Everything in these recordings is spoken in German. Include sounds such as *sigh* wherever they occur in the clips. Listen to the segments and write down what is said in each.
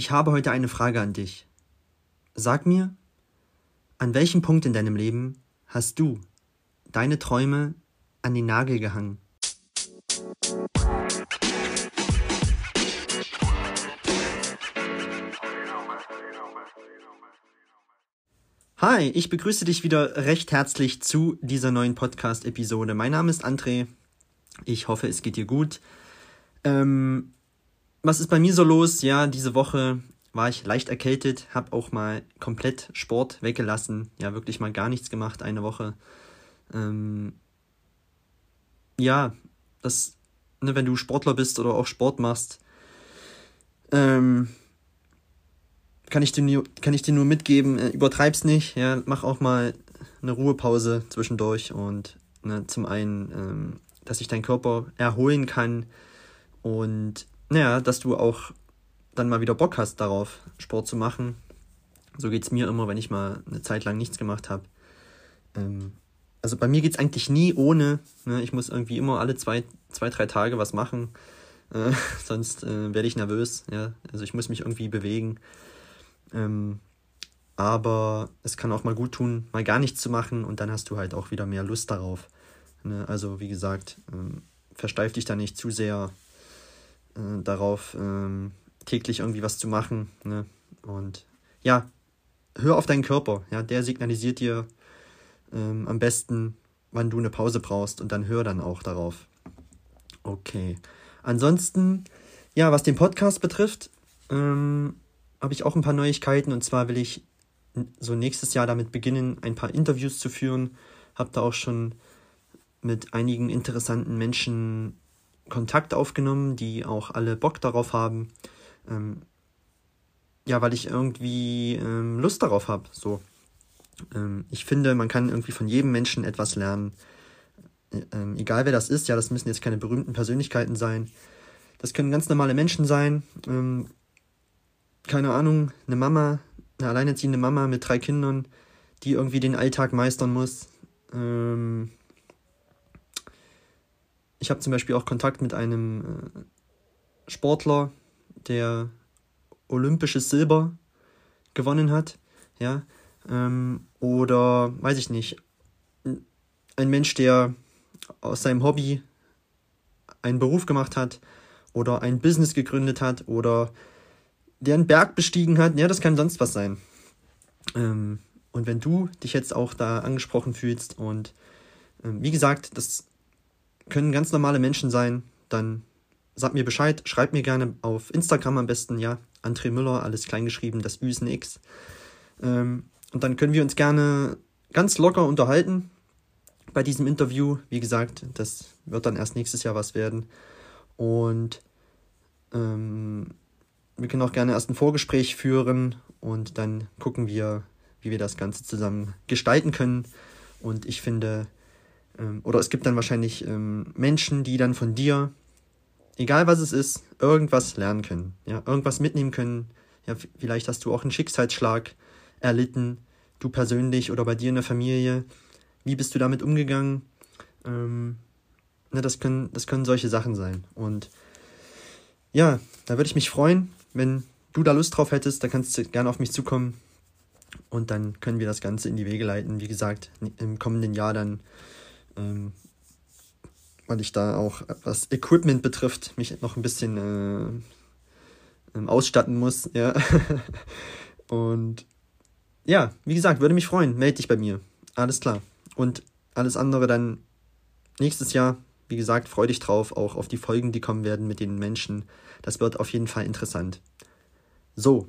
Ich habe heute eine Frage an dich. Sag mir, an welchem Punkt in deinem Leben hast du deine Träume an den Nagel gehangen? Hi, ich begrüße dich wieder recht herzlich zu dieser neuen Podcast-Episode. Mein Name ist André. Ich hoffe, es geht dir gut. Ähm, was ist bei mir so los? Ja, diese Woche war ich leicht erkältet, habe auch mal komplett Sport weggelassen. Ja, wirklich mal gar nichts gemacht, eine Woche. Ähm, ja, das, ne, wenn du Sportler bist oder auch Sport machst, ähm, kann ich dir nur, kann ich dir nur mitgeben, äh, übertreib's nicht, ja, mach auch mal eine Ruhepause zwischendurch und ne, zum einen, ähm, dass sich dein Körper erholen kann und naja, dass du auch dann mal wieder Bock hast darauf, Sport zu machen. So geht's mir immer, wenn ich mal eine Zeit lang nichts gemacht habe. Ähm, also bei mir geht's eigentlich nie ohne. Ne? Ich muss irgendwie immer alle zwei, zwei drei Tage was machen. Äh, *laughs* sonst äh, werde ich nervös. Ja? Also ich muss mich irgendwie bewegen. Ähm, aber es kann auch mal gut tun, mal gar nichts zu machen und dann hast du halt auch wieder mehr Lust darauf. Ne? Also wie gesagt, ähm, versteif dich da nicht zu sehr äh, darauf, ähm, täglich irgendwie was zu machen. Ne? Und ja, hör auf deinen Körper. Ja, der signalisiert dir ähm, am besten, wann du eine Pause brauchst und dann hör dann auch darauf. Okay. Ansonsten, ja, was den Podcast betrifft, ähm, habe ich auch ein paar Neuigkeiten und zwar will ich so nächstes Jahr damit beginnen, ein paar Interviews zu führen. Habe da auch schon mit einigen interessanten Menschen Kontakt aufgenommen, die auch alle Bock darauf haben. Ähm, ja, weil ich irgendwie ähm, Lust darauf habe. So. Ähm, ich finde, man kann irgendwie von jedem Menschen etwas lernen. Ähm, egal wer das ist, ja, das müssen jetzt keine berühmten Persönlichkeiten sein. Das können ganz normale Menschen sein. Ähm, keine Ahnung, eine Mama, eine alleinerziehende Mama mit drei Kindern, die irgendwie den Alltag meistern muss. Ähm, ich habe zum Beispiel auch Kontakt mit einem äh, Sportler, der olympisches Silber gewonnen hat, ja, ähm, oder weiß ich nicht, ein Mensch, der aus seinem Hobby einen Beruf gemacht hat oder ein Business gegründet hat oder der einen Berg bestiegen hat, ja, das kann sonst was sein. Ähm, und wenn du dich jetzt auch da angesprochen fühlst und ähm, wie gesagt, das können ganz normale Menschen sein, dann sag mir Bescheid, schreib mir gerne auf Instagram am besten, ja, André Müller, alles kleingeschrieben, das Ü ist ein X. Ähm, und dann können wir uns gerne ganz locker unterhalten bei diesem Interview. Wie gesagt, das wird dann erst nächstes Jahr was werden. Und ähm, wir können auch gerne erst ein Vorgespräch führen und dann gucken wir, wie wir das Ganze zusammen gestalten können. Und ich finde, ähm, oder es gibt dann wahrscheinlich ähm, Menschen, die dann von dir, egal was es ist, irgendwas lernen können. Ja, irgendwas mitnehmen können. Ja, vielleicht hast du auch einen Schicksalsschlag erlitten, du persönlich oder bei dir in der Familie. Wie bist du damit umgegangen? Ähm, ne, das, können, das können solche Sachen sein. Und ja, da würde ich mich freuen, wenn du da Lust drauf hättest, dann kannst du gerne auf mich zukommen. Und dann können wir das Ganze in die Wege leiten. Wie gesagt, im kommenden Jahr dann ähm, weil ich da auch, was Equipment betrifft, mich noch ein bisschen äh, ähm, ausstatten muss. *laughs* Ja. Und ja, wie gesagt, würde mich freuen. Melde dich bei mir. Alles klar. Und alles andere dann nächstes Jahr. Wie gesagt, freu dich drauf, auch auf die Folgen, die kommen werden mit den Menschen. Das wird auf jeden Fall interessant. So,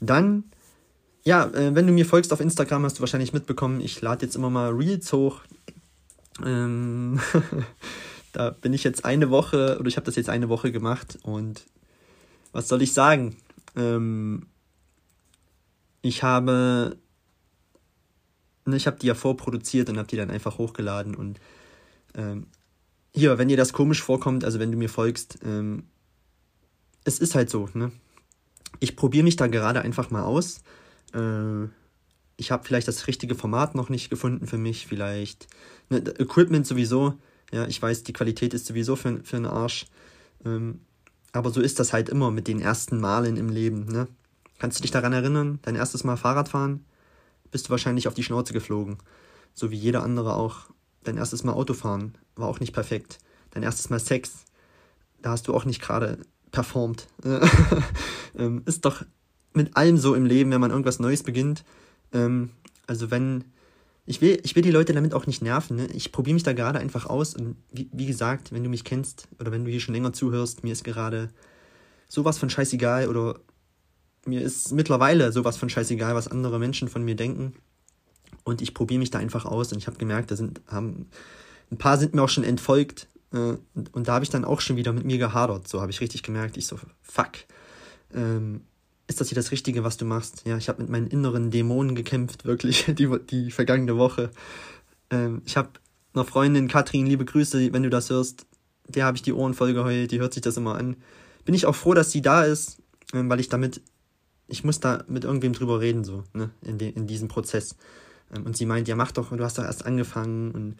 dann, ja, äh, wenn du mir folgst auf Instagram, hast du wahrscheinlich mitbekommen, ich lade jetzt immer mal Reels hoch. Ähm, *laughs* da bin ich jetzt eine Woche, oder ich habe das jetzt eine Woche gemacht und was soll ich sagen? Ähm, ich habe, ne, ich habe die ja vorproduziert und habe die dann einfach hochgeladen und ähm, hier, wenn dir das komisch vorkommt, also wenn du mir folgst, ähm, es ist halt so, ne? Ich probiere mich da gerade einfach mal aus. Äh, ich habe vielleicht das richtige Format noch nicht gefunden für mich, vielleicht ne, Equipment sowieso. Ja, ich weiß, die Qualität ist sowieso für, für einen Arsch. Ähm, Aber so ist das halt immer mit den ersten Malen im Leben, ne? Kannst du dich daran erinnern, dein erstes Mal Fahrradfahren? Bist du wahrscheinlich auf die Schnauze geflogen. So wie jeder andere auch. Dein erstes Mal Autofahren war auch nicht perfekt. Dein erstes Mal Sex, da hast du auch nicht gerade performt. *laughs* Ähm, ist doch mit allem so im Leben, wenn man irgendwas Neues beginnt. Ähm, also wenn, ich will, ich will die Leute damit auch nicht nerven. Ne? Ich probiere mich da gerade einfach aus. Und wie, wie gesagt, wenn du mich kennst oder wenn du hier schon länger zuhörst, mir ist gerade sowas von scheißegal oder mir ist mittlerweile sowas von scheißegal, was andere Menschen von mir denken. Und ich probiere mich da einfach aus. Und ich habe gemerkt, da sind, haben, ein paar sind mir auch schon entfolgt. Äh, und, und, da habe ich dann auch schon wieder mit mir gehadert. So habe ich richtig gemerkt. Ich so, fuck. Ähm, ist das hier das Richtige, was du machst? Ja, ich habe mit meinen inneren Dämonen gekämpft, *laughs* wirklich, die, die vergangene Woche. Ähm, ich habe einer Freundin, Katrin, liebe Grüße, wenn du das hörst, der habe ich die Ohren voll geheult, die hört sich das immer an. Bin ich auch froh, dass sie da ist, ähm, weil ich damit, ich muss da mit irgendwem drüber reden, so, ne, in, de, in diesem Prozess. Ähm, und sie meint, ja, mach doch, du hast doch erst angefangen und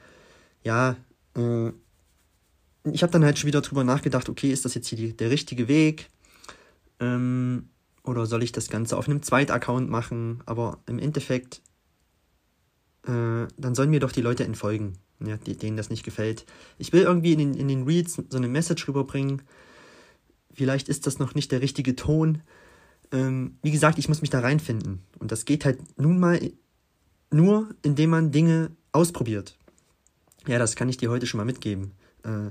ja, äh, ich habe dann halt schon wieder drüber nachgedacht, okay, ist das jetzt hier die, der richtige Weg? Ähm, oder soll ich das Ganze auf einem Zweitaccount machen? Aber im Endeffekt, äh, dann sollen mir doch die Leute entfolgen, ja, die, denen das nicht gefällt. Ich will irgendwie in den, in den Reads so eine Message rüberbringen. Vielleicht ist das noch nicht der richtige Ton. Ähm, wie gesagt, ich muss mich da reinfinden. Und das geht halt nun mal nur, indem man Dinge ausprobiert. Ja, das kann ich dir heute schon mal mitgeben. Äh,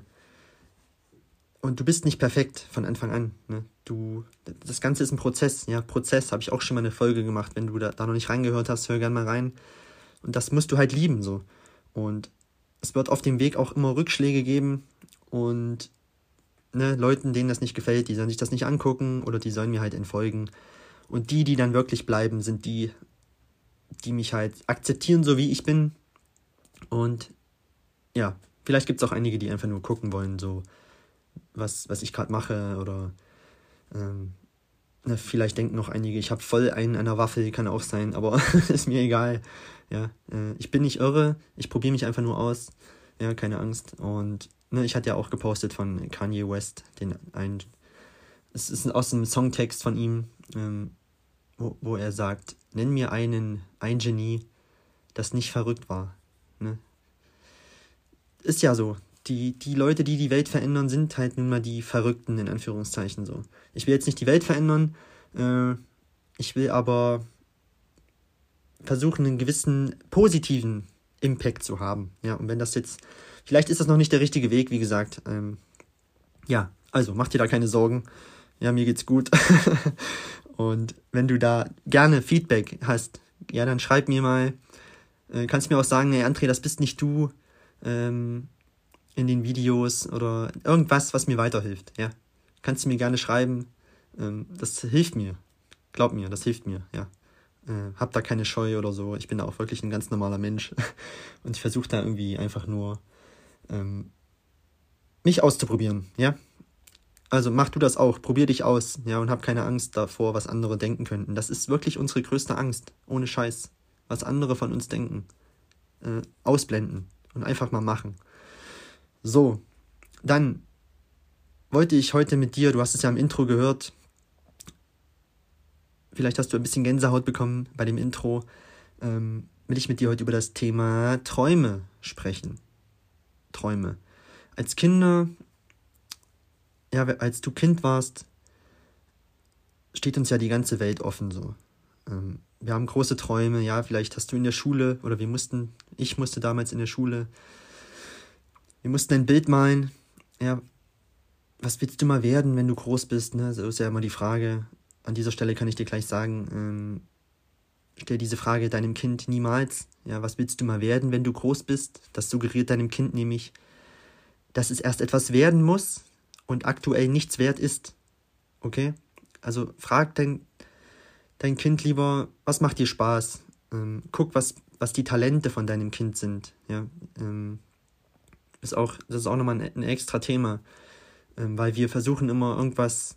und du bist nicht perfekt von Anfang an. Ne? Du, das Ganze ist ein Prozess. Ja, Prozess habe ich auch schon mal eine Folge gemacht. Wenn du da, da noch nicht reingehört hast, hör gerne mal rein. Und das musst du halt lieben so. Und es wird auf dem Weg auch immer Rückschläge geben und ne, Leuten, denen das nicht gefällt, die sollen sich das nicht angucken oder die sollen mir halt entfolgen. Und die, die dann wirklich bleiben, sind die, die mich halt akzeptieren, so wie ich bin. Und ja, vielleicht gibt es auch einige, die einfach nur gucken wollen, so was, was ich gerade mache oder ähm, na, vielleicht denken noch einige, ich habe voll einen der Waffe, kann auch sein, aber *laughs* ist mir egal. Ja, äh, ich bin nicht irre, ich probiere mich einfach nur aus. Ja, keine Angst. Und ne, ich hatte ja auch gepostet von Kanye West, den einen. Es ist aus einem Songtext von ihm, ähm, wo, wo er sagt: Nenn mir einen, ein Genie, das nicht verrückt war. Ne? Ist ja so die, die Leute, die die Welt verändern, sind halt nun mal die Verrückten, in Anführungszeichen so. Ich will jetzt nicht die Welt verändern, äh, ich will aber versuchen, einen gewissen positiven Impact zu haben. Ja, und wenn das jetzt, vielleicht ist das noch nicht der richtige Weg, wie gesagt. Ähm, ja, also mach dir da keine Sorgen. Ja, mir geht's gut. *laughs* und wenn du da gerne Feedback hast, ja, dann schreib mir mal. Äh, kannst mir auch sagen, hey André, das bist nicht du. Ähm, in den Videos oder irgendwas, was mir weiterhilft. Ja, kannst du mir gerne schreiben. Ähm, das hilft mir. Glaub mir, das hilft mir. Ja, äh, hab da keine Scheu oder so. Ich bin da auch wirklich ein ganz normaler Mensch *laughs* und ich versuche da irgendwie einfach nur ähm, mich auszuprobieren. Ja, also mach du das auch, probier dich aus, ja, und hab keine Angst davor, was andere denken könnten. Das ist wirklich unsere größte Angst, ohne Scheiß. Was andere von uns denken. Äh, ausblenden und einfach mal machen. So, dann wollte ich heute mit dir, du hast es ja im Intro gehört, vielleicht hast du ein bisschen Gänsehaut bekommen bei dem Intro, ähm, will ich mit dir heute über das Thema Träume sprechen. Träume. Als Kinder, ja, als du Kind warst, steht uns ja die ganze Welt offen so. Ähm, wir haben große Träume, ja, vielleicht hast du in der Schule oder wir mussten, ich musste damals in der Schule wir mussten ein Bild malen. Ja, was willst du mal werden, wenn du groß bist? Ne? So ist ja immer die Frage. An dieser Stelle kann ich dir gleich sagen, ähm, stell diese Frage deinem Kind niemals. Ja, was willst du mal werden, wenn du groß bist? Das suggeriert deinem Kind nämlich, dass es erst etwas werden muss und aktuell nichts wert ist. Okay? Also frag dein, dein Kind lieber, was macht dir Spaß? Ähm, guck, was, was die Talente von deinem Kind sind. Ja, ähm, ist auch, das ist auch nochmal ein, ein extra Thema, ähm, weil wir versuchen immer irgendwas,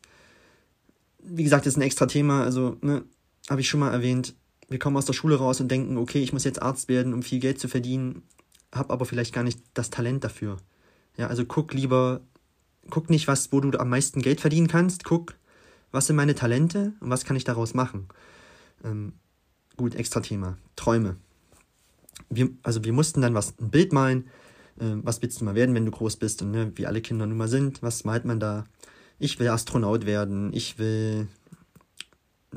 wie gesagt, das ist ein extra Thema, also, ne, habe ich schon mal erwähnt, wir kommen aus der Schule raus und denken, okay, ich muss jetzt Arzt werden, um viel Geld zu verdienen, habe aber vielleicht gar nicht das Talent dafür. Ja, also guck lieber guck nicht, was, wo du am meisten Geld verdienen kannst, guck, was sind meine Talente und was kann ich daraus machen. Ähm, gut, extra Thema. Träume. Wir, also wir mussten dann was, ein Bild malen. Äh, was willst du mal werden, wenn du groß bist? Und ne, wie alle Kinder nun mal sind, was malt man da? Ich will Astronaut werden, ich will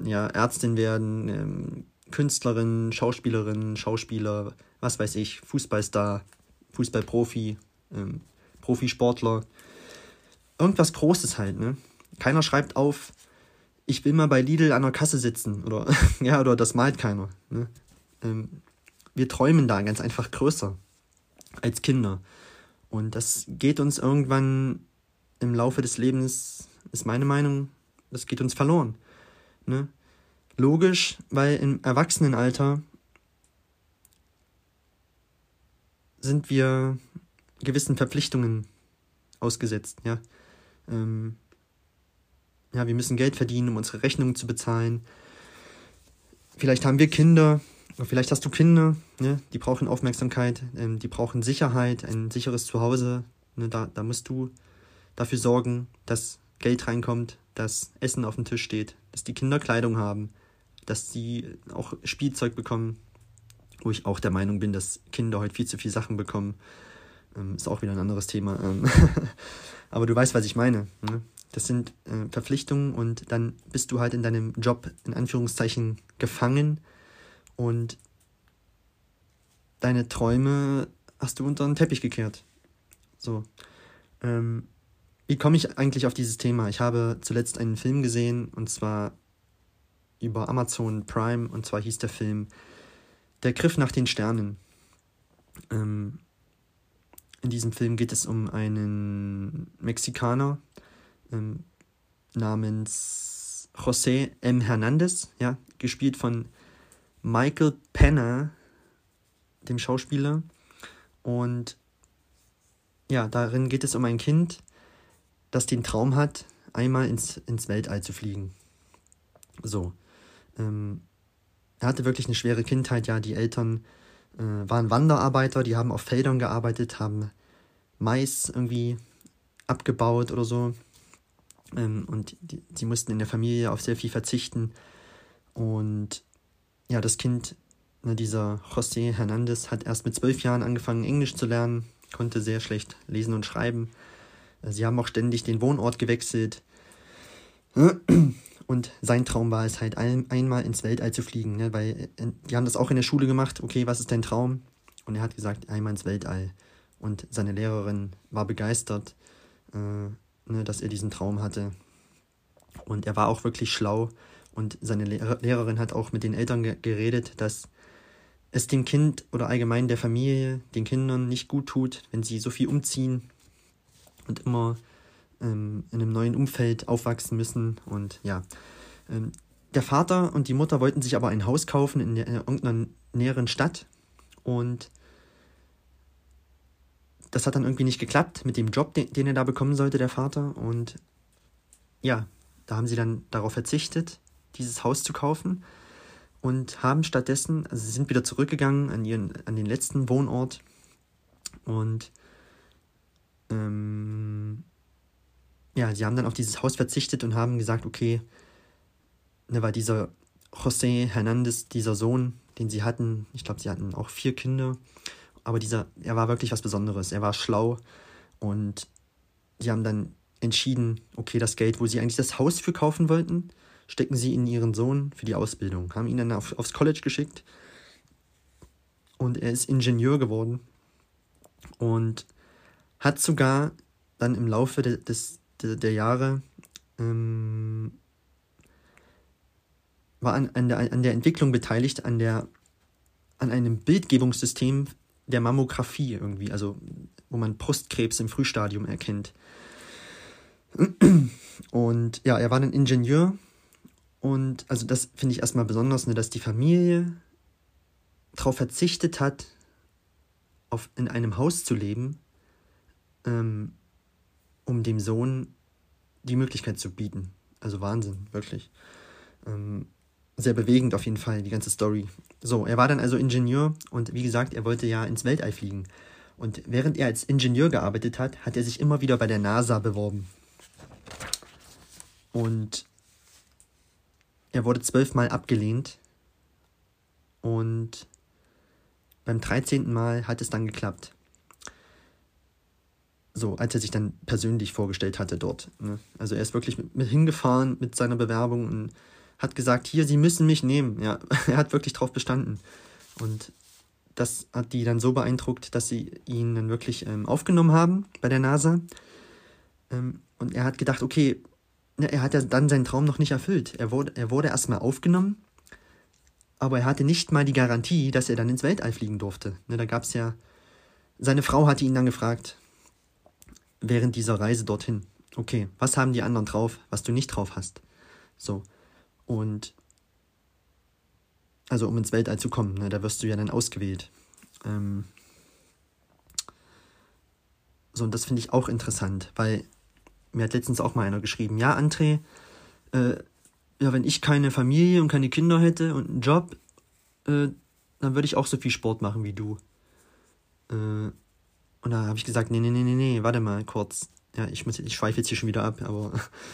ja, Ärztin werden, ähm, Künstlerin, Schauspielerin, Schauspieler, was weiß ich, Fußballstar, Fußballprofi, ähm, Profisportler. Irgendwas Großes halt, ne? Keiner schreibt auf, ich will mal bei Lidl an der Kasse sitzen oder *laughs* ja, oder das malt keiner. Ne? Ähm, wir träumen da ganz einfach größer als Kinder. Und das geht uns irgendwann im Laufe des Lebens, ist meine Meinung, das geht uns verloren. Ne? Logisch, weil im Erwachsenenalter sind wir gewissen Verpflichtungen ausgesetzt, ja. Ähm, ja, wir müssen Geld verdienen, um unsere Rechnungen zu bezahlen. Vielleicht haben wir Kinder, vielleicht hast du Kinder, ne? die brauchen Aufmerksamkeit, ähm, die brauchen Sicherheit, ein sicheres Zuhause. Ne? Da, da musst du dafür sorgen, dass Geld reinkommt, dass Essen auf dem Tisch steht, dass die Kinder Kleidung haben, dass sie auch Spielzeug bekommen, wo ich auch der Meinung bin, dass Kinder heute viel zu viel Sachen bekommen. Ähm, ist auch wieder ein anderes Thema. Ähm *laughs* Aber du weißt, was ich meine. Ne? Das sind äh, Verpflichtungen und dann bist du halt in deinem Job in Anführungszeichen gefangen und deine Träume hast du unter den Teppich gekehrt. So. Ähm, wie komme ich eigentlich auf dieses Thema? Ich habe zuletzt einen Film gesehen und zwar über Amazon Prime und zwar hieß der Film Der Griff nach den Sternen. Ähm, in diesem Film geht es um einen Mexikaner ähm, namens José M. Hernandez, ja, gespielt von Michael Penner, dem Schauspieler. Und ja, darin geht es um ein Kind, das den Traum hat, einmal ins, ins Weltall zu fliegen. So. Ähm, er hatte wirklich eine schwere Kindheit, ja, die Eltern äh, waren Wanderarbeiter, die haben auf Feldern gearbeitet, haben Mais irgendwie abgebaut oder so. Ähm, und die, die mussten in der Familie auf sehr viel verzichten. Und ja, das Kind, ne, dieser José Hernandez, hat erst mit zwölf Jahren angefangen, Englisch zu lernen, konnte sehr schlecht lesen und schreiben. Äh, sie haben auch ständig den Wohnort gewechselt. Und sein Traum war es halt, ein, einmal ins Weltall zu fliegen, ne? weil äh, die haben das auch in der Schule gemacht. Okay, was ist dein Traum? Und er hat gesagt, einmal ins Weltall. Und seine Lehrerin war begeistert, äh, ne, dass er diesen Traum hatte. Und er war auch wirklich schlau. Und seine Lehr Lehrerin hat auch mit den Eltern ge geredet, dass es dem Kind oder allgemein der Familie, den Kindern nicht gut tut, wenn sie so viel umziehen und immer ähm, in einem neuen Umfeld aufwachsen müssen. Und ja, ähm, der Vater und die Mutter wollten sich aber ein Haus kaufen in, der, in irgendeiner näheren Stadt. Und das hat dann irgendwie nicht geklappt mit dem Job, den, den er da bekommen sollte, der Vater. Und ja, da haben sie dann darauf verzichtet, dieses Haus zu kaufen und haben stattdessen, also sie sind wieder zurückgegangen an ihren, an den letzten Wohnort und ähm, ja, sie haben dann auf dieses Haus verzichtet und haben gesagt, okay, ne, weil dieser José Hernandez, dieser Sohn, den sie hatten, ich glaube, sie hatten auch vier Kinder, aber dieser, er war wirklich was Besonderes. Er war schlau und sie haben dann entschieden, okay, das Geld, wo sie eigentlich das Haus für kaufen wollten, stecken sie in ihren Sohn für die Ausbildung, haben ihn dann auf, aufs College geschickt. Und er ist Ingenieur geworden. Und hat sogar dann im Laufe de, des, der, der Jahre ähm, war an, an, der, an der Entwicklung beteiligt, an, der, an einem Bildgebungssystem der Mammographie irgendwie, also wo man Brustkrebs im Frühstadium erkennt. Und ja, er war ein Ingenieur und also das finde ich erstmal besonders, ne, dass die Familie darauf verzichtet hat, auf, in einem Haus zu leben, ähm, um dem Sohn die Möglichkeit zu bieten. Also Wahnsinn, wirklich. Ähm, sehr bewegend auf jeden Fall, die ganze Story. So, er war dann also Ingenieur und wie gesagt, er wollte ja ins Weltall fliegen. Und während er als Ingenieur gearbeitet hat, hat er sich immer wieder bei der NASA beworben. Und er wurde zwölfmal abgelehnt. Und beim 13. Mal hat es dann geklappt. So, als er sich dann persönlich vorgestellt hatte dort. Ne? Also er ist wirklich mit, hingefahren mit seiner Bewerbung und hat gesagt, hier, Sie müssen mich nehmen. Ja, *laughs* er hat wirklich drauf bestanden. Und das hat die dann so beeindruckt, dass sie ihn dann wirklich ähm, aufgenommen haben bei der NASA. Ähm, und er hat gedacht, okay, er hat ja dann seinen Traum noch nicht erfüllt. Er wurde, er wurde erstmal aufgenommen, aber er hatte nicht mal die Garantie, dass er dann ins Weltall fliegen durfte. Ne, da gab es ja, seine Frau hatte ihn dann gefragt, während dieser Reise dorthin, okay, was haben die anderen drauf, was du nicht drauf hast? So. Und also um ins Weltall zu kommen, ne, da wirst du ja dann ausgewählt. Ähm so, und das finde ich auch interessant, weil mir hat letztens auch mal einer geschrieben, ja, André, äh, ja, wenn ich keine Familie und keine Kinder hätte und einen Job, äh, dann würde ich auch so viel Sport machen wie du. Äh, und da habe ich gesagt, nee, nee, nee, nee, nee, warte mal kurz. Ja, ich, muss, ich schweife jetzt hier schon wieder ab, aber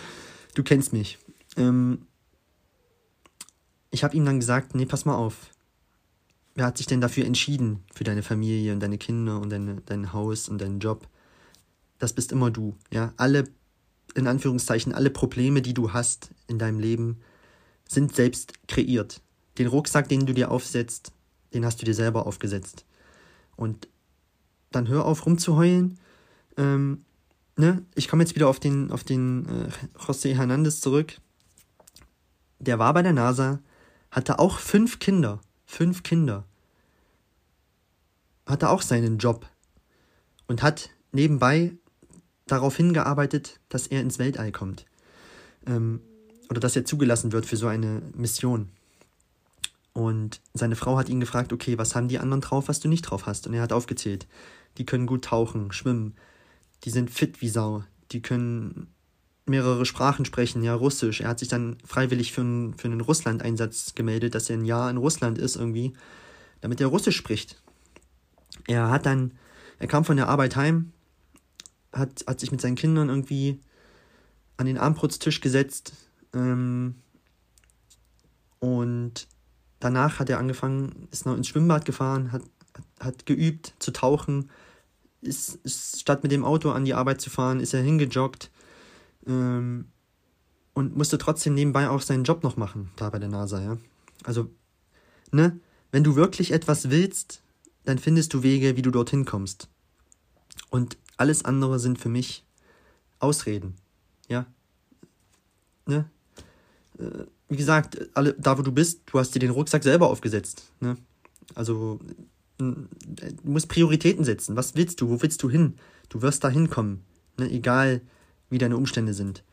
*laughs* du kennst mich. Ähm, ich habe ihm dann gesagt, nee, pass mal auf. Wer hat sich denn dafür entschieden, für deine Familie und deine Kinder und deine, dein Haus und deinen Job? Das bist immer du, ja. Alle, in Anführungszeichen, alle Probleme, die du hast in deinem Leben, sind selbst kreiert. Den Rucksack, den du dir aufsetzt, den hast du dir selber aufgesetzt. Und dann hör auf rumzuheulen. Ähm, ne? Ich komme jetzt wieder auf den, auf den äh, José Hernandez zurück. Der war bei der NASA, hatte auch fünf Kinder. Fünf Kinder. Hatte auch seinen Job. Und hat nebenbei darauf hingearbeitet, dass er ins Weltall kommt. Ähm, oder dass er zugelassen wird für so eine Mission. Und seine Frau hat ihn gefragt, okay, was haben die anderen drauf, was du nicht drauf hast? Und er hat aufgezählt. Die können gut tauchen, schwimmen, die sind fit wie Sau, die können mehrere Sprachen sprechen, ja, Russisch. Er hat sich dann freiwillig für, einen, für einen Russland-Einsatz gemeldet, dass er ein Jahr in Russland ist irgendwie, damit er Russisch spricht. Er hat dann, er kam von der Arbeit heim, hat, hat sich mit seinen Kindern irgendwie an den Armbrutztisch gesetzt ähm, und danach hat er angefangen, ist noch ins Schwimmbad gefahren, hat, hat geübt zu tauchen, ist, ist statt mit dem Auto an die Arbeit zu fahren, ist er hingejoggt, ähm, und musste trotzdem nebenbei auch seinen Job noch machen, da bei der NASA, ja. Also, ne, wenn du wirklich etwas willst, dann findest du Wege, wie du dorthin kommst. Und alles andere sind für mich Ausreden, ja. Ne? Äh, wie gesagt, alle, da wo du bist, du hast dir den Rucksack selber aufgesetzt, ne? Also, du musst Prioritäten setzen. Was willst du? Wo willst du hin? Du wirst da hinkommen. Ne? Egal, wie deine Umstände sind.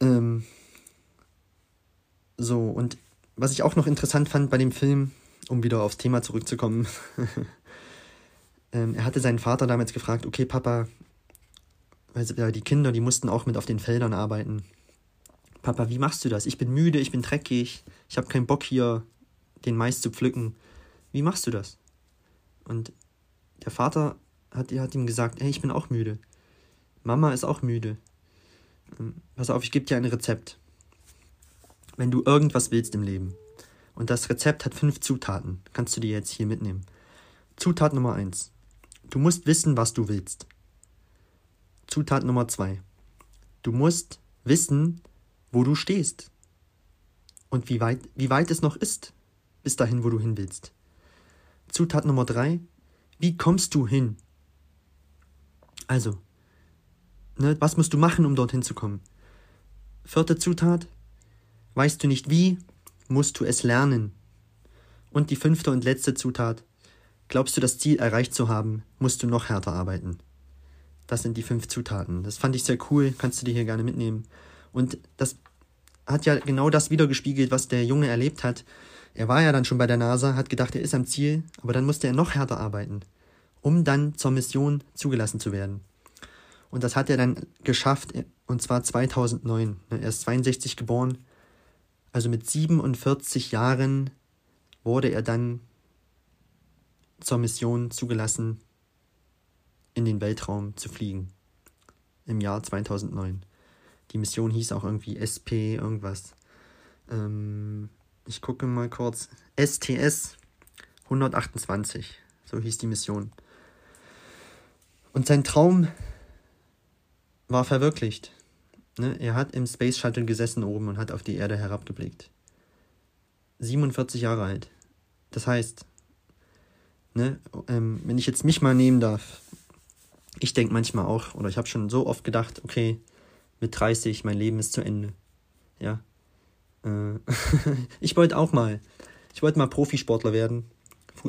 Ähm, so, und was ich auch noch interessant fand bei dem Film, um wieder aufs Thema zurückzukommen, *laughs* ähm, er hatte seinen Vater damals gefragt, okay, Papa, weil die Kinder, die mussten auch mit auf den Feldern arbeiten. Papa, wie machst du das? Ich bin müde, ich bin dreckig, ich habe keinen Bock hier, den Mais zu pflücken. Wie machst du das? Und der Vater hat, hat ihm gesagt, hey, ich bin auch müde. Mama ist auch müde. Ähm, pass auf, ich gebe dir ein Rezept. Wenn du irgendwas willst im Leben und das Rezept hat fünf Zutaten, kannst du dir jetzt hier mitnehmen. Zutat Nummer eins: Du musst wissen, was du willst. Zutat Nummer zwei: Du musst wissen, wo du stehst und wie weit, wie weit es noch ist, bis dahin, wo du hin willst. Zutat Nummer drei: Wie kommst du hin? Also, Ne? Was musst du machen, um dorthin zu kommen? Vierte Zutat. Weißt du nicht wie, musst du es lernen. Und die fünfte und letzte Zutat. Glaubst du, das Ziel erreicht zu haben, musst du noch härter arbeiten. Das sind die fünf Zutaten. Das fand ich sehr cool, kannst du dir hier gerne mitnehmen. Und das hat ja genau das wiedergespiegelt, was der Junge erlebt hat. Er war ja dann schon bei der NASA, hat gedacht, er ist am Ziel, aber dann musste er noch härter arbeiten, um dann zur Mission zugelassen zu werden. Und das hat er dann geschafft, und zwar 2009. Er ist 62 geboren. Also mit 47 Jahren wurde er dann zur Mission zugelassen in den Weltraum zu fliegen. Im Jahr 2009. Die Mission hieß auch irgendwie SP irgendwas. Ähm, ich gucke mal kurz. STS 128. So hieß die Mission. Und sein Traum war verwirklicht. Ne? Er hat im Space Shuttle gesessen oben und hat auf die Erde herabgeblickt. 47 Jahre alt. Das heißt, ne, ähm, wenn ich jetzt mich mal nehmen darf, ich denke manchmal auch, oder ich habe schon so oft gedacht, okay, mit 30, mein Leben ist zu Ende. Ja. Äh, *laughs* ich wollte auch mal, ich wollte mal Profisportler werden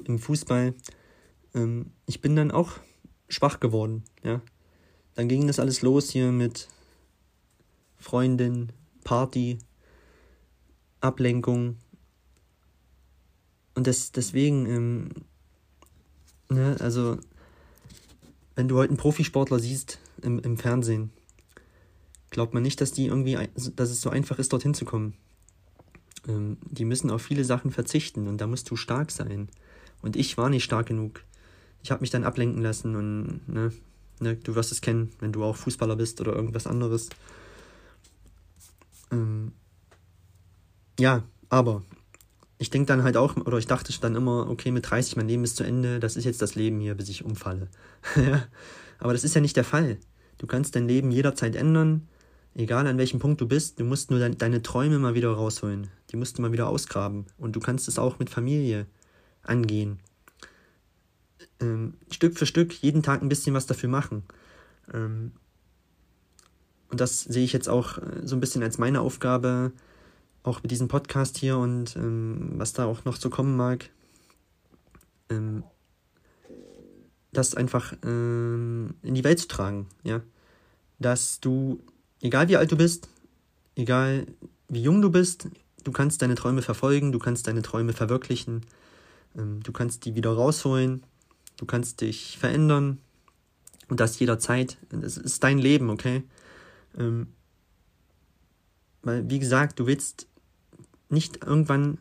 im Fußball. Ähm, ich bin dann auch schwach geworden, ja. Dann ging das alles los hier mit Freundin, Party, Ablenkung. Und das, deswegen, ähm, ne, also, wenn du heute einen Profisportler siehst im, im Fernsehen, glaubt man nicht, dass die irgendwie, dass es so einfach ist, dorthin zu kommen. Ähm, die müssen auf viele Sachen verzichten und da musst du stark sein. Und ich war nicht stark genug. Ich habe mich dann ablenken lassen und ne, ne, du wirst es kennen, wenn du auch Fußballer bist oder irgendwas anderes. Ähm, ja, aber ich denke dann halt auch, oder ich dachte dann immer, okay, mit 30, mein Leben ist zu Ende, das ist jetzt das Leben hier, bis ich umfalle. *laughs* aber das ist ja nicht der Fall. Du kannst dein Leben jederzeit ändern, egal an welchem Punkt du bist. Du musst nur dein, deine Träume mal wieder rausholen. Die musst du mal wieder ausgraben. Und du kannst es auch mit Familie angehen. Ähm, Stück für Stück, jeden Tag ein bisschen was dafür machen. Ähm, und das sehe ich jetzt auch äh, so ein bisschen als meine Aufgabe, auch mit diesem Podcast hier und ähm, was da auch noch so kommen mag. Ähm, das einfach ähm, in die Welt zu tragen, ja. Dass du, egal wie alt du bist, egal wie jung du bist, du kannst deine Träume verfolgen, du kannst deine Träume verwirklichen, ähm, du kannst die wieder rausholen, du kannst dich verändern und das jederzeit. Es ist dein Leben, okay? Ähm, weil, wie gesagt, du willst nicht irgendwann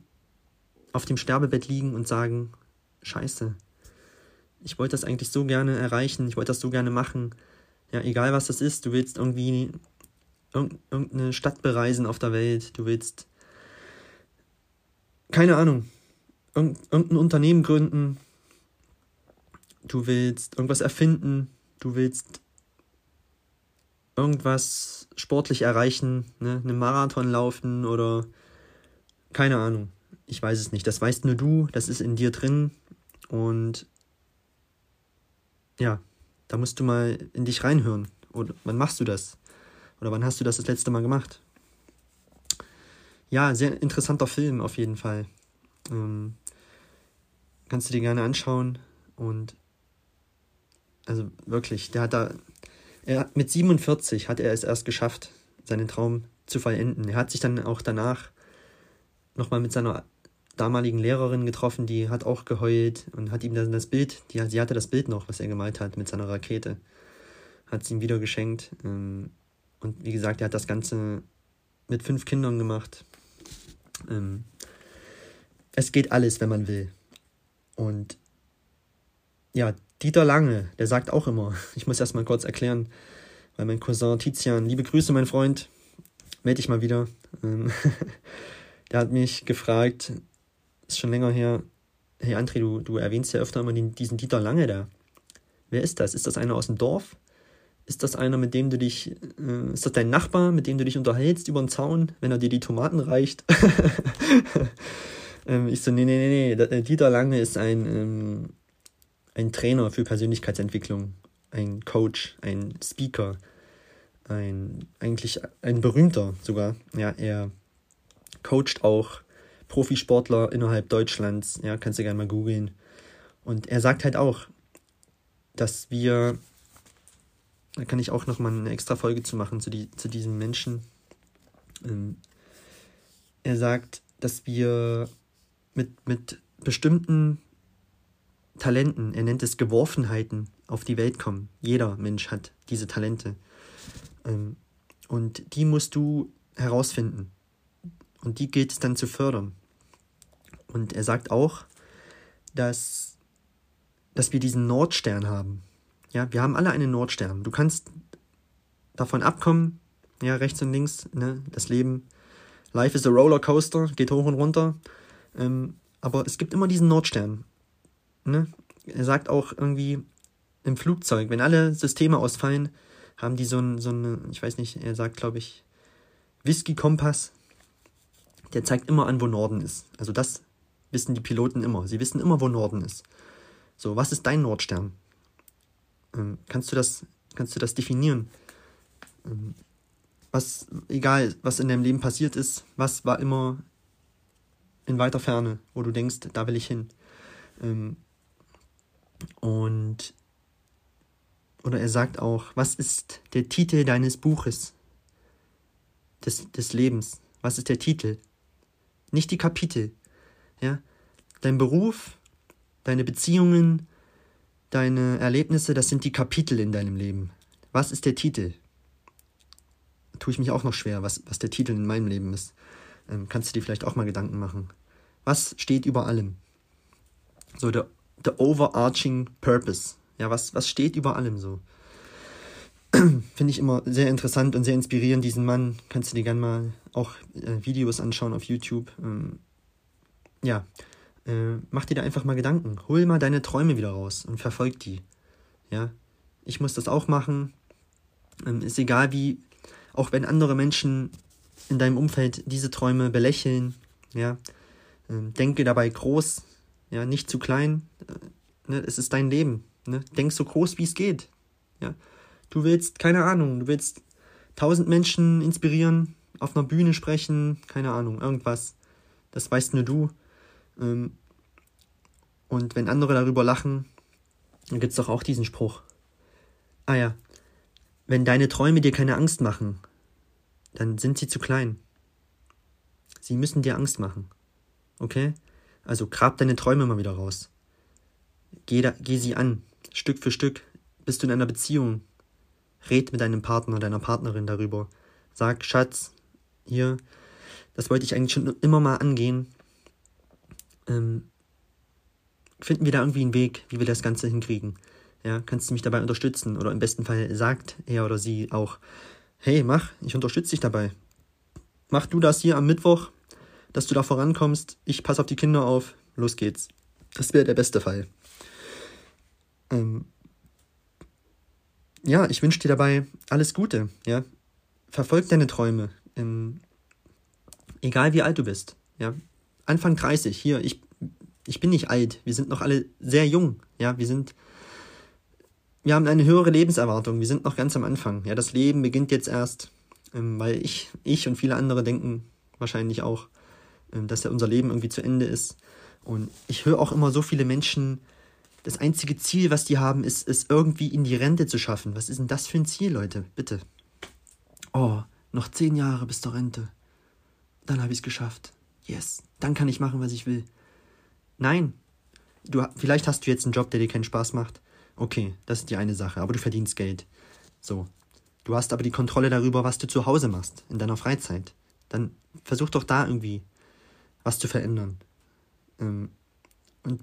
auf dem Sterbebett liegen und sagen, scheiße, ich wollte das eigentlich so gerne erreichen, ich wollte das so gerne machen. Ja, egal was das ist, du willst irgendwie irgendeine Stadt bereisen auf der Welt, du willst, keine Ahnung, irgendein Unternehmen gründen, du willst irgendwas erfinden, du willst irgendwas sportlich erreichen, ne? einen Marathon laufen oder keine Ahnung. Ich weiß es nicht. Das weißt nur du, das ist in dir drin und ja, da musst du mal in dich reinhören. Oder wann machst du das? Oder wann hast du das das letzte Mal gemacht? Ja, sehr interessanter Film auf jeden Fall. Ähm, kannst du dir gerne anschauen und also wirklich, der hat da er, mit 47 hat er es erst geschafft, seinen Traum zu vollenden. Er hat sich dann auch danach nochmal mit seiner damaligen Lehrerin getroffen, die hat auch geheult und hat ihm dann das Bild, die, sie hatte das Bild noch, was er gemalt hat mit seiner Rakete, hat sie ihm wieder geschenkt. Ähm, und wie gesagt, er hat das Ganze mit fünf Kindern gemacht. Ähm, es geht alles, wenn man will. Und ja, Dieter Lange, der sagt auch immer, *laughs* ich muss erst mal kurz erklären, weil mein Cousin Tizian, liebe Grüße, mein Freund, melde dich mal wieder. *laughs* Der hat mich gefragt, ist schon länger her, hey André, du, du erwähnst ja öfter immer den, diesen Dieter Lange da. Wer ist das? Ist das einer aus dem Dorf? Ist das einer, mit dem du dich, äh, ist das dein Nachbar, mit dem du dich unterhältst über den Zaun, wenn er dir die Tomaten reicht? *laughs* ähm, ich so, nee, nee, nee, nee, Dieter Lange ist ein, ähm, ein Trainer für Persönlichkeitsentwicklung, ein Coach, ein Speaker, ein eigentlich ein berühmter sogar. Ja, er coacht auch Profisportler innerhalb Deutschlands. Ja, kannst du gerne mal googeln. Und er sagt halt auch, dass wir, da kann ich auch nochmal eine extra Folge zu machen zu, die, zu diesem Menschen. Ähm, er sagt, dass wir mit, mit bestimmten Talenten, er nennt es Geworfenheiten, auf die Welt kommen. Jeder Mensch hat diese Talente. Ähm, und die musst du herausfinden. Und die gilt es dann zu fördern. Und er sagt auch, dass, dass wir diesen Nordstern haben. Ja, wir haben alle einen Nordstern. Du kannst davon abkommen, ja, rechts und links, ne, das Leben. Life is a roller coaster, geht hoch und runter. Ähm, aber es gibt immer diesen Nordstern. Ne? Er sagt auch irgendwie im Flugzeug, wenn alle Systeme ausfallen, haben die so ein, so eine, ich weiß nicht, er sagt, glaube ich, Whisky-Kompass. Der zeigt immer an, wo Norden ist. Also das wissen die Piloten immer. Sie wissen immer, wo Norden ist. So, was ist dein Nordstern? Ähm, kannst du das, kannst du das definieren? Ähm, was, egal, was in deinem Leben passiert ist, was war immer in weiter Ferne, wo du denkst, da will ich hin. Ähm, und oder er sagt auch, was ist der Titel deines Buches? Des, des Lebens. Was ist der Titel? Nicht die Kapitel. Ja? Dein Beruf, deine Beziehungen, deine Erlebnisse, das sind die Kapitel in deinem Leben. Was ist der Titel? Da tue ich mich auch noch schwer, was, was der Titel in meinem Leben ist. Ähm, kannst du dir vielleicht auch mal Gedanken machen. Was steht über allem? So, der, der overarching purpose. Ja, was, was steht über allem so? *clears throat* Finde ich immer sehr interessant und sehr inspirierend, diesen Mann. Kannst du dir gerne mal auch äh, Videos anschauen auf YouTube. Ähm, ja, äh, mach dir da einfach mal Gedanken. Hol mal deine Träume wieder raus und verfolg die. Ja, ich muss das auch machen. Ähm, ist egal wie, auch wenn andere Menschen in deinem Umfeld diese Träume belächeln, ja, ähm, denke dabei groß, ja, nicht zu klein. Äh, ne, es ist dein Leben. Ne? Denk so groß, wie es geht. Ja? Du willst, keine Ahnung, du willst tausend Menschen inspirieren, auf einer Bühne sprechen, keine Ahnung, irgendwas. Das weißt nur du. Ähm, und wenn andere darüber lachen, dann gibt es doch auch diesen Spruch. Ah ja, wenn deine Träume dir keine Angst machen, dann sind sie zu klein. Sie müssen dir Angst machen. Okay? Also grab deine Träume mal wieder raus. Geh, da, geh sie an. Stück für Stück bist du in einer Beziehung. Red mit deinem Partner, deiner Partnerin darüber. Sag, Schatz, hier, das wollte ich eigentlich schon immer mal angehen. Ähm, finden wir da irgendwie einen Weg, wie wir das Ganze hinkriegen? Ja, kannst du mich dabei unterstützen? Oder im besten Fall sagt er oder sie auch, hey, mach, ich unterstütze dich dabei. Mach du das hier am Mittwoch, dass du da vorankommst. Ich passe auf die Kinder auf. Los geht's. Das wäre der beste Fall. Ähm, ja, ich wünsche dir dabei alles Gute, ja. Verfolg deine Träume, ähm, egal wie alt du bist, ja. Anfang 30, hier, ich, ich bin nicht alt, wir sind noch alle sehr jung, ja, wir sind, wir haben eine höhere Lebenserwartung, wir sind noch ganz am Anfang, ja, das Leben beginnt jetzt erst, ähm, weil ich, ich und viele andere denken wahrscheinlich auch, ähm, dass ja unser Leben irgendwie zu Ende ist. Und ich höre auch immer so viele Menschen, das einzige Ziel, was die haben, ist, es irgendwie in die Rente zu schaffen. Was ist denn das für ein Ziel, Leute? Bitte. Oh, noch zehn Jahre bis zur Rente. Dann habe ich es geschafft. Yes. Dann kann ich machen, was ich will. Nein. Du, vielleicht hast du jetzt einen Job, der dir keinen Spaß macht. Okay, das ist die eine Sache, aber du verdienst Geld. So. Du hast aber die Kontrolle darüber, was du zu Hause machst, in deiner Freizeit. Dann versuch doch da irgendwie was zu verändern. Ähm, und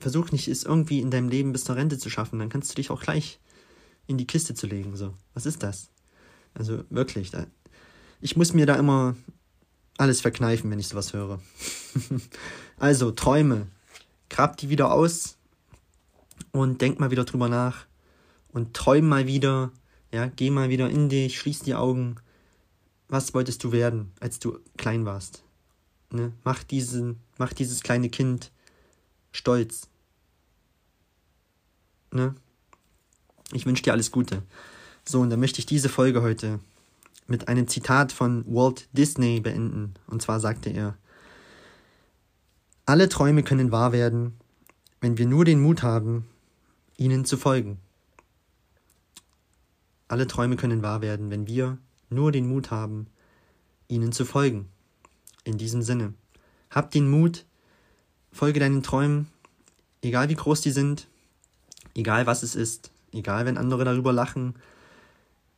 versuch nicht, es irgendwie in deinem Leben bis zur Rente zu schaffen, dann kannst du dich auch gleich in die Kiste zu legen. So, was ist das? Also wirklich, da, ich muss mir da immer alles verkneifen, wenn ich sowas höre. *laughs* also, Träume. Grab die wieder aus und denk mal wieder drüber nach und träum mal wieder. Ja, geh mal wieder in dich, schließ die Augen. Was wolltest du werden, als du klein warst? Ne? Mach, diesen, mach dieses kleine Kind stolz. Ne? Ich wünsche dir alles Gute. So, und dann möchte ich diese Folge heute mit einem Zitat von Walt Disney beenden. Und zwar sagte er, alle Träume können wahr werden, wenn wir nur den Mut haben, ihnen zu folgen. Alle Träume können wahr werden, wenn wir nur den Mut haben, ihnen zu folgen. In diesem Sinne, hab den Mut, folge deinen Träumen, egal wie groß die sind, egal was es ist, egal wenn andere darüber lachen.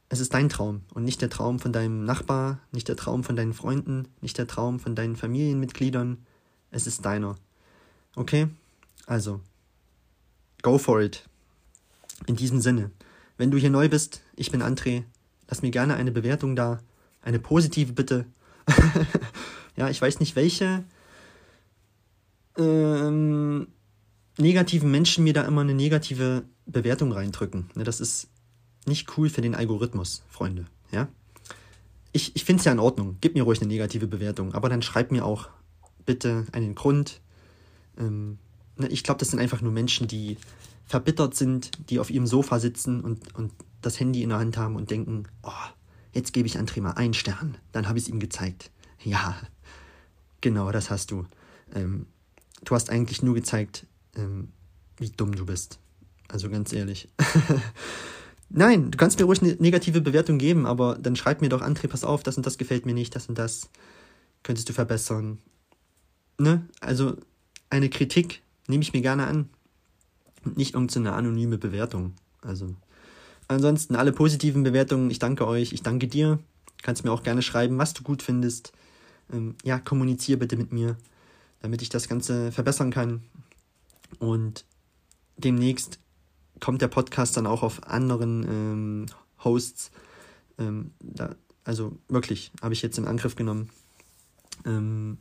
Es ist dein Traum und nicht der Traum von deinem Nachbar, nicht der Traum von deinen Freunden, nicht der Traum von deinen Familienmitgliedern. Es ist deiner. Okay? Also, go for it. In diesem Sinne, wenn du hier neu bist, ich bin André, lass mir gerne eine Bewertung da, eine positive bitte. *laughs* ja, ich weiß nicht, welche ähm, negativen Menschen mir da immer eine negative Bewertung reindrücken. Ne, das ist nicht cool für den Algorithmus, Freunde. Ja? Ich, ich finde es ja in Ordnung. Gib mir ruhig eine negative Bewertung, aber dann schreib mir auch bitte einen Grund. Ähm, ne, ich glaube, das sind einfach nur Menschen, die verbittert sind, die auf ihrem Sofa sitzen und, und das Handy in der Hand haben und denken, oh, jetzt gebe ich André mal einen Stern, dann habe ich es ihm gezeigt. Ja, genau, das hast du. Ähm, du hast eigentlich nur gezeigt, ähm, wie dumm du bist. Also ganz ehrlich. *laughs* Nein, du kannst mir ruhig eine negative Bewertung geben, aber dann schreib mir doch, André, pass auf, das und das gefällt mir nicht, das und das könntest du verbessern. Ne? Also eine Kritik nehme ich mir gerne an. Und nicht irgendeine anonyme Bewertung. Also ansonsten alle positiven Bewertungen, ich danke euch, ich danke dir. Kannst mir auch gerne schreiben, was du gut findest. Ähm, ja, kommunizier bitte mit mir, damit ich das Ganze verbessern kann. Und demnächst kommt der Podcast dann auch auf anderen ähm, Hosts. Ähm, da, also wirklich, habe ich jetzt in Angriff genommen. Ähm,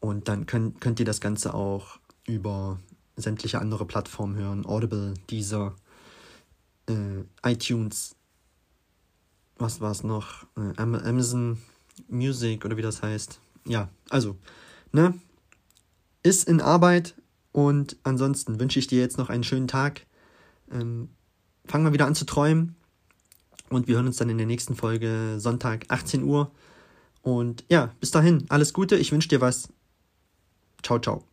und dann könnt, könnt ihr das Ganze auch über sämtliche andere Plattformen hören. Audible, Deezer, äh, iTunes, was war es noch? Äh, Amazon Music oder wie das heißt. Ja, also, ne? Ist in Arbeit, und ansonsten wünsche ich dir jetzt noch einen schönen Tag. Ähm, fang mal wieder an zu träumen. Und wir hören uns dann in der nächsten Folge Sonntag 18 Uhr. Und ja, bis dahin, alles Gute. Ich wünsche dir was. Ciao, ciao.